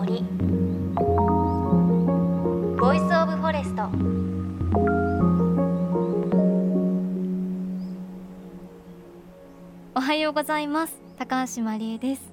森。ボイスオブフォレストおはようございます。高橋真理恵です。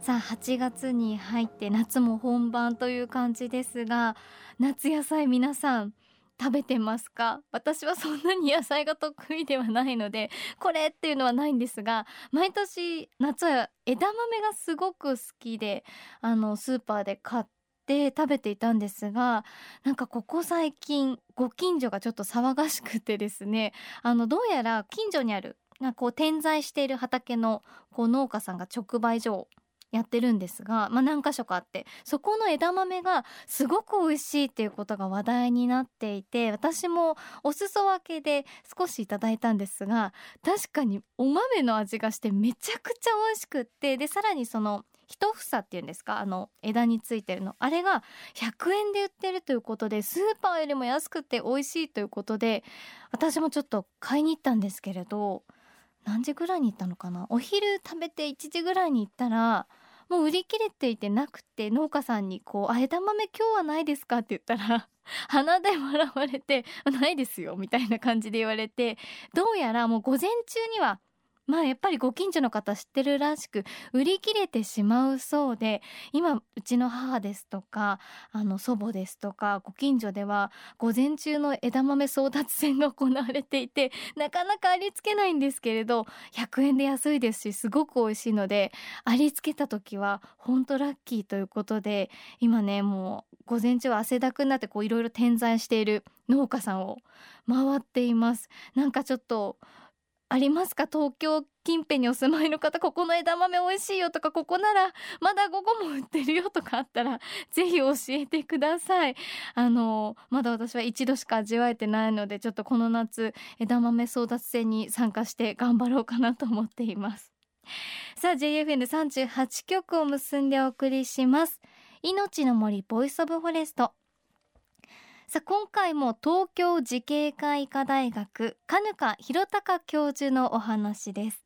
さあ8月に入って夏も本番という感じですが夏野菜皆さん食べてますか？私はそんなに野菜が得意ではないのでこれっていうのはないんですが毎年夏は枝豆がすごく好きであのスーパーで買って食べていたんですがなんかここ最近ご近所がちょっと騒がしくてですねあのどうやら近所にあるなんかこう点在している畑のこう農家さんが直売所をやってるんですが、まあ、何箇所かあってそこの枝豆がすごく美味しいっていうことが話題になっていて私もお裾分けで少しいただいたんですが確かにお豆の味がしてめちゃくちゃ美味しくってでさらにその一房っていうんですかあの枝についてるのあれが100円で売ってるということでスーパーよりも安くて美味しいということで私もちょっと買いに行ったんですけれど何時ぐらいに行ったのかなお昼食べて1時ぐらいに行ったらもう売り切れていてなくて農家さんにこう「あ枝豆今日はないですか?」って言ったら 鼻で笑われて「ないですよ」みたいな感じで言われてどうやらもう午前中にはまあやっぱりご近所の方知ってるらしく売り切れてしまうそうで今うちの母ですとかあの祖母ですとかご近所では午前中の枝豆争奪戦が行われていてなかなかありつけないんですけれど100円で安いですしすごく美味しいのでありつけた時はほんとラッキーということで今ねもう午前中は汗だくになっていろいろ点在している農家さんを回っています。なんかちょっとありますか？東京近辺にお住まいの方ここの枝豆美味しいよとかここならまだ午後も売ってるよとかあったら ぜひ教えてください。あのまだ私は一度しか味わえてないのでちょっとこの夏枝豆争奪戦に参加して頑張ろうかなと思っています。さあ JFN38 局を結んでお送りします。命の森ボイスオブフォレスト。さあ今回も東京慈恵会医科大学嘉糠洋陸教授のお話です。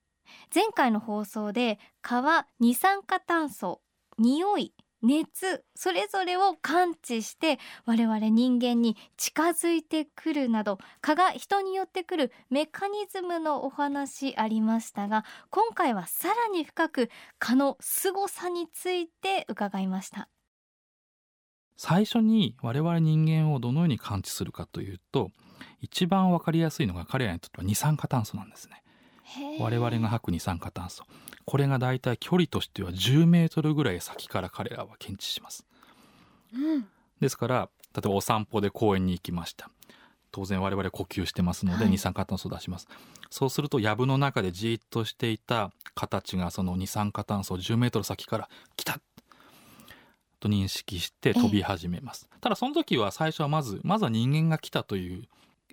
前回の放送で蚊は二酸化炭素匂い熱それぞれを感知して我々人間に近づいてくるなど蚊が人によってくるメカニズムのお話ありましたが今回はさらに深く蚊の凄さについて伺いました。最初に我々人間をどのように感知するかというと一番わかりやすいのが彼らにとっては二酸化炭素なんですね。我々が吐く二酸化炭素。これがだいたい距離としては10メートルぐらい先から彼らは検知します、うん、ですから例えばお散歩で公園に行きました。当然我々呼吸してますので二酸化炭素を出します、はい、そうすると藪の中でじっとしていた形がその二酸化炭素を10メートル先から来たと認識して飛び始めます。ただその時は最初はまずまずは人間が来たという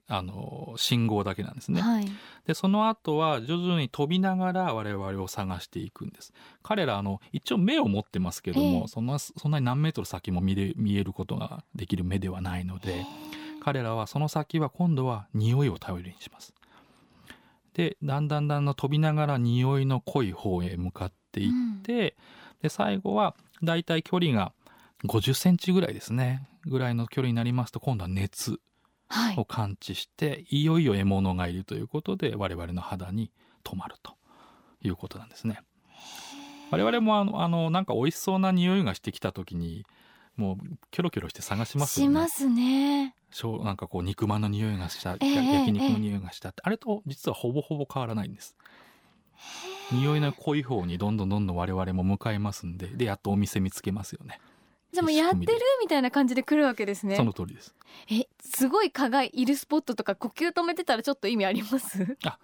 あの信号だけなんですね、はい、でその後は徐々に飛びながら我々を探していくんです。彼らあの一応目を持ってますけども、そんなそんなに何メートル先も見れ見えることができる目ではないので彼らはその先は今度は匂いを頼りにします。でだんだんだんだん飛びながら匂いの濃い方へ向かっていって、うん、で最後はだいたい距離が50センチぐらいですねぐらいの距離になりますと今度は熱を感知して、はい、いよいよ獲物がいるということで我々の肌に止まるということなんですね。我々もあのあのなんか美味しそうな匂いがしてきた時にもうキョロキョロして探しますよね。しますね。なんかこう肉まんの匂いがした、えー、焼肉の匂いがしたって、あれと実はほぼほぼ変わらないんです。匂いの濃い方にどんどんどんどん我々も向かいますんででやっとお店見つけますよね。じゃもやってるみたいな感じで来るわけですね。その通りです。えすごい蚊がいるスポットとか呼吸止めてたらちょっと意味あります？あ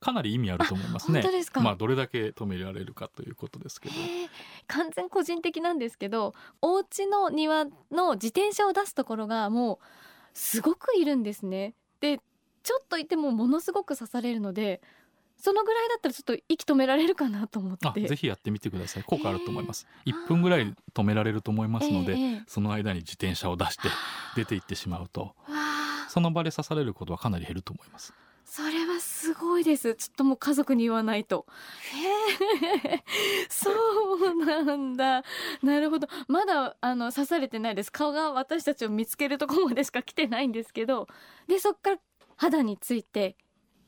かなり意味あると思いますね。本当ですか？まあどれだけ止められるかということですけど。完全個人的なんですけどお家の庭の自転車を出すところがもうすごくいるんですね。でちょっといてもものすごく刺されるのでそのぐらいだったらちょっと息止められるかなと思って。ぜひやってみてください。効果あると思います。1分ぐらい止められると思いますので、えー、その間に自転車を出して出て行ってしまうとその場で刺されることはかなり減ると思います。それはすすごいです。ちょっともう家族に言わないと。へえ そうなんだ。なるほど。まだあの刺されてないです。顔が私たちを見つけるところまでしか来てないんですけど。でそっから肌について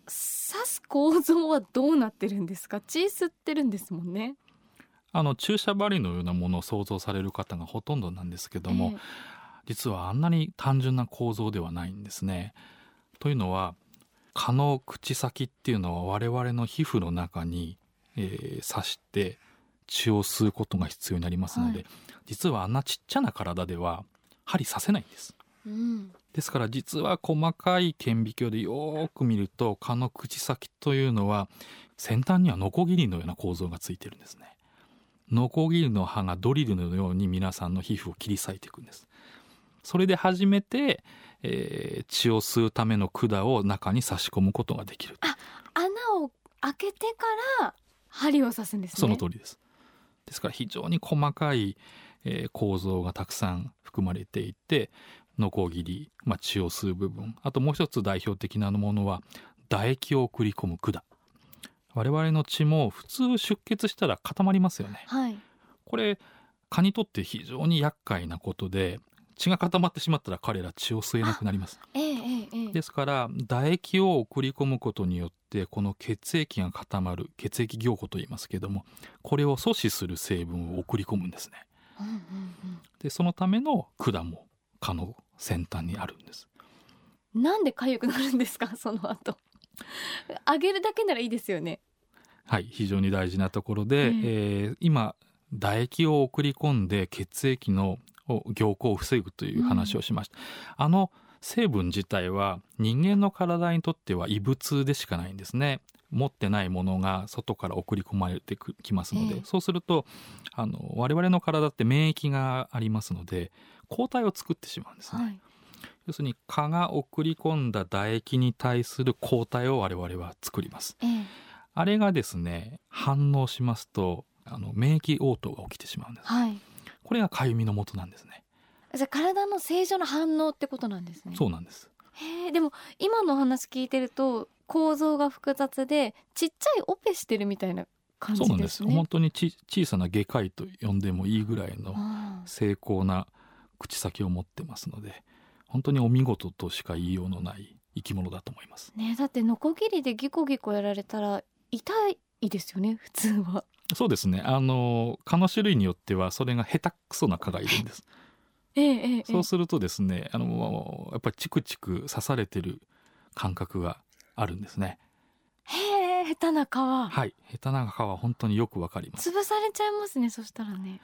刺す構造はどうなってるんですか？血吸ってるんですもんねあの注射針のようなものを想像される方がほとんどなんですけども、えー、実はあんなに単純な構造ではないんですね。というのは蚊の口先っていうのは我々の皮膚の中に、えー、刺して血を吸うことが必要になりますので、はい、実はあんなちっちゃな体では針刺せないんです。うん、ですから実は細かい顕微鏡でよく見ると蚊の口先というのは先端にはノコギリのような構造がついてるんですね。ノコギリの刃がドリルのように皆さんの皮膚を切り裂いていくんです。それで初めて、えー、血を吸うための管を中に差し込むことができる。あ、穴を開けてから針を刺すんですね。その通りです。ですから非常に細かい、えー、構造がたくさん含まれていて、ノコギリ、まあ、血を吸う部分、あともう一つ代表的なものは唾液を送り込む管。我々の血も普通出血したら固まりますよね、はい、これ蚊にとって非常に厄介なことで血が固まってしまったら彼ら血を吸えなくなります、えええ、ですから唾液を送り込むことによってこの血液が固まる血液凝固と言いますけどもこれを阻止する成分を送り込むんですね、うんうんうん、でそのための管も蚊の先端にあるんです。なんで痒くなるんですか？その後。あげるだけならいいですよね。はい非常に大事なところで、えー、えー、今唾液を送り込んで血液の凝固を防ぐという話をしました、うん、あの成分自体は人間の体にとっては異物でしかないんですね。持ってないものが外から送り込まれてきますので、えー、そうするとあの我々の体って免疫がありますので抗体を作ってしまうんですね、はい。要するに蚊が送り込んだ唾液に対する抗体を我々は作ります、ええ、あれがですね反応しますとあの免疫応答が起きてしまうんです、はい、これが痒みの元なんですねじゃあ体の正常な反応ってことなんですね。そうなんです。へえでも今の話聞いてると構造が複雑でちっちゃいオペしてるみたいな感じですね。そうなんです。本当にち小さな外科医と呼んでもいいぐらいの精巧な口先を持ってますので本当にお見事としか言いようのない生き物だと思います。ねだってノコギリでギコギコやられたら痛いですよね普通は。そうですね。あの蚊の種類によってはそれが下手くそな蚊がいるんです。そうするとですねあのやっぱりチクチク刺されてる感覚があるんですね。へえ下手な蚊は。はい下手な蚊は本当によくわかります。潰されちゃいますねそしたらね。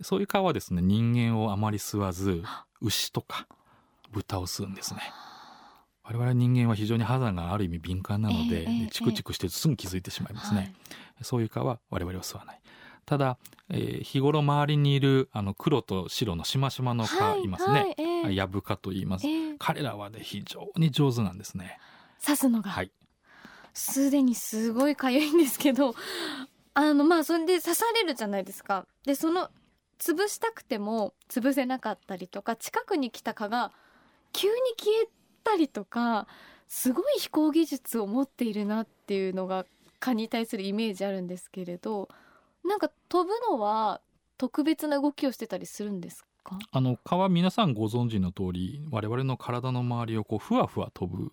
そういう蚊はですね人間をあまり吸わず牛とか豚を吸うんですね。我々人間は非常に肌がある意味敏感なので、えー、チクチクしてすぐ気づいてしまいますね、えー、そういう蚊は我々は吸わないただ、えー、日頃周りにいるあの黒と白のしましまの蚊いますね、はいはい、ヤブ蚊と言います、彼らはね非常に上手なんですね。刺すのが。はい。すでにすごい痒いんですけどあのまあそれで刺されるじゃないですか。でその潰したくても潰せなかったりとか近くに来た蚊が急に消えたりとかすごい飛行技術を持っているなっていうのが蚊に対するイメージあるんですけれどなんか飛ぶのは特別な動きをしてたりするんですか？あの蚊は皆さんご存知の通り我々の体の周りをこうふわふわ飛ぶ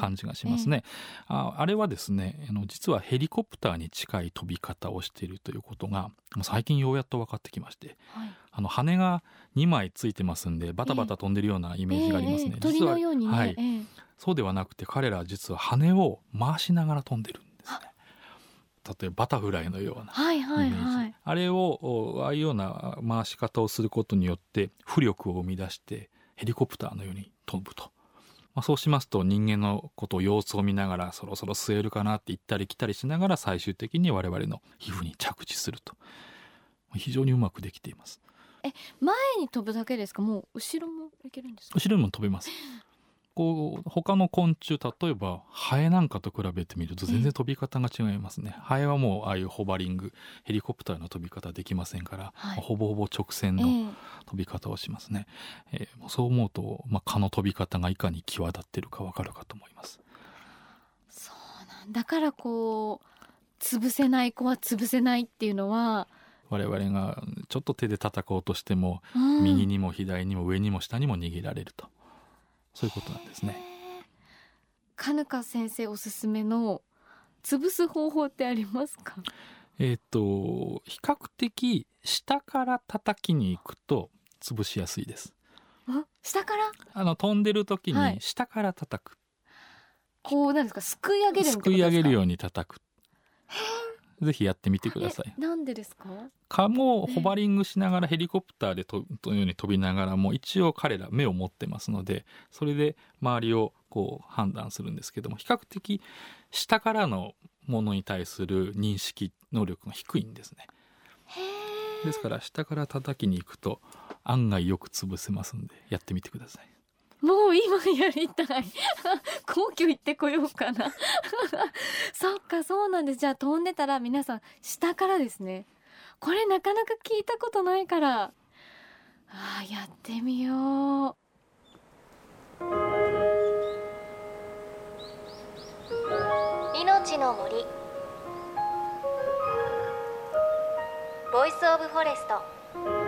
感じがしますね、はいえ。ー、ああれはですねあの実はヘリコプターに近い飛び方をしているということが最近ようやっと分かってきまして、はい、あの羽が2枚ついてますんでバタバタ飛んでるようなイメージがありますね、えー、鳥のようにね、はい、そうではなくて彼らは実は羽を回しながら飛んでる。んですね例えばバタフライのようなイメージ、はい。はいはい、あれをああいうような回し方をすることによって浮力を生み出してヘリコプターのように飛ぶと。まあ、そうしますと人間のことを様子を見ながらそろそろ吸えるかなって行ったり来たりしながら最終的に我々の皮膚に着地すると。非常にうまくできています。え前に飛ぶだけですか？もう後ろもいけるんですか？後ろにも飛べますこう他の昆虫例えばハエなんかと比べてみると全然飛び方が違いますね、ハエはもうああいうホバリングヘリコプターの飛び方できませんから、はい、ほぼほぼ直線の飛び方をしますね、えー、えー、そう思うと、まあ、蚊の飛び方がいかに際立ってるかわかるかと思います。そうなんだ。からこう潰せない子は潰せないっていうのは我々がちょっと手で叩こうとしても、うん、右にも左にも上にも下にも握られるとそういうことなんですね。かぬか先生おすすめの潰す方法ってありますか？えっ、ー、と比較的下から叩きに行くと潰しやすいです。下から？あの飛んでる時に下から叩く、はい、こうなんですか？すくい上げるすくい上げるように叩くぜひやってみてください。なんでですか？蚊もホバリングしながらヘリコプターでとのように飛びながらも一応彼ら目を持ってますのでそれで周りをこう判断するんですけども比較的下からのものに対する認識能力が低いんですね。ですから下から叩きに行くと案外よく潰せますんでやってみてください。う今やりたい。皇居行ってこようかな。そっかそうなんです。じゃあ飛んでたら皆さん下からですね。これなかなか聞いたことないから。あやってみよう。命の森。ボイスオブフォレスト。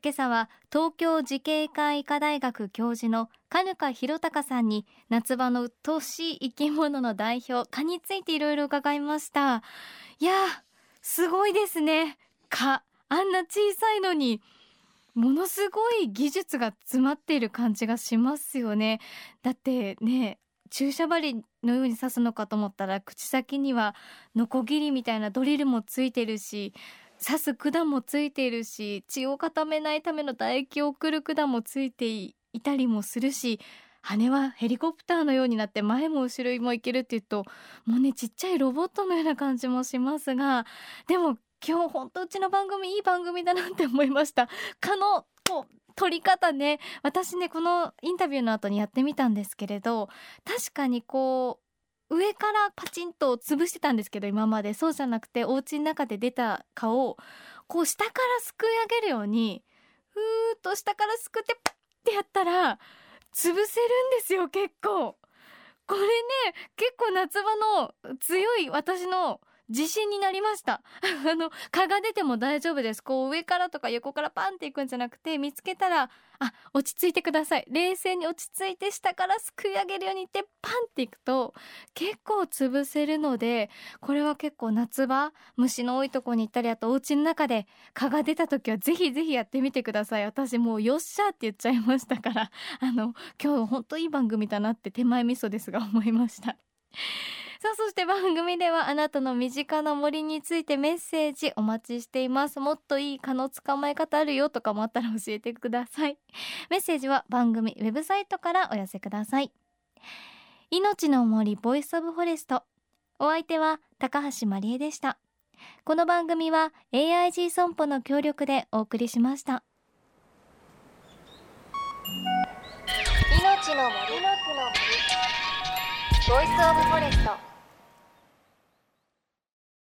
今朝は東京慈恵会医科大学教授の嘉糠洋陸さんに夏場の鬱陶しい生き物の代表蚊についていろいろ伺いました。いやすごいですね。蚊あんな小さいのにものすごい技術が詰まっている感じがしますよね。だってね注射針のように刺すのかと思ったら口先にはノコギリみたいなドリルもついてるし刺す管もついているし血を固めないための唾液を送る管もついていたりもするし羽はヘリコプターのようになって前も後ろも行けるって言うともうねちっちゃいロボットのような感じもしますがでも今日ほんとうちの番組いい番組だなって思いました。蚊のこう取り方ね。私ねこのインタビューの後にやってみたんですけれど確かにこう上からパチンと潰してたんですけど今までそうじゃなくてお家の中で出た蚊をこう下からすくい上げるようにふーっと下からすくってパッてやったら潰せるんですよ結構。これね結構夏場の強い私の自信になりました。あの蚊が出ても大丈夫です。こう上からとか横からパンっていくんじゃなくて見つけたらあ落ち着いてください。冷静に落ち着いて下からすくい上げるようにってパンっていくと結構潰せるのでこれは結構夏場虫の多いとこに行ったりあとお家の中で蚊が出た時はぜひぜひやってみてください。私もうよっしゃって言っちゃいましたから。あの今日ほんといい番組だなって手前味噌ですが思いました。さあそして番組ではあなたの身近な森についてメッセージお待ちしています。もっといい蚊の捕まえ方あるよとかもあったら教えてください。メッセージは番組ウェブサイトからお寄せください。命の森ボイスオブフォレスト。お相手は高橋真理恵でした。この番組は AIG 損保の協力でお送りしました。命の森の森ボイスオブフォレスト。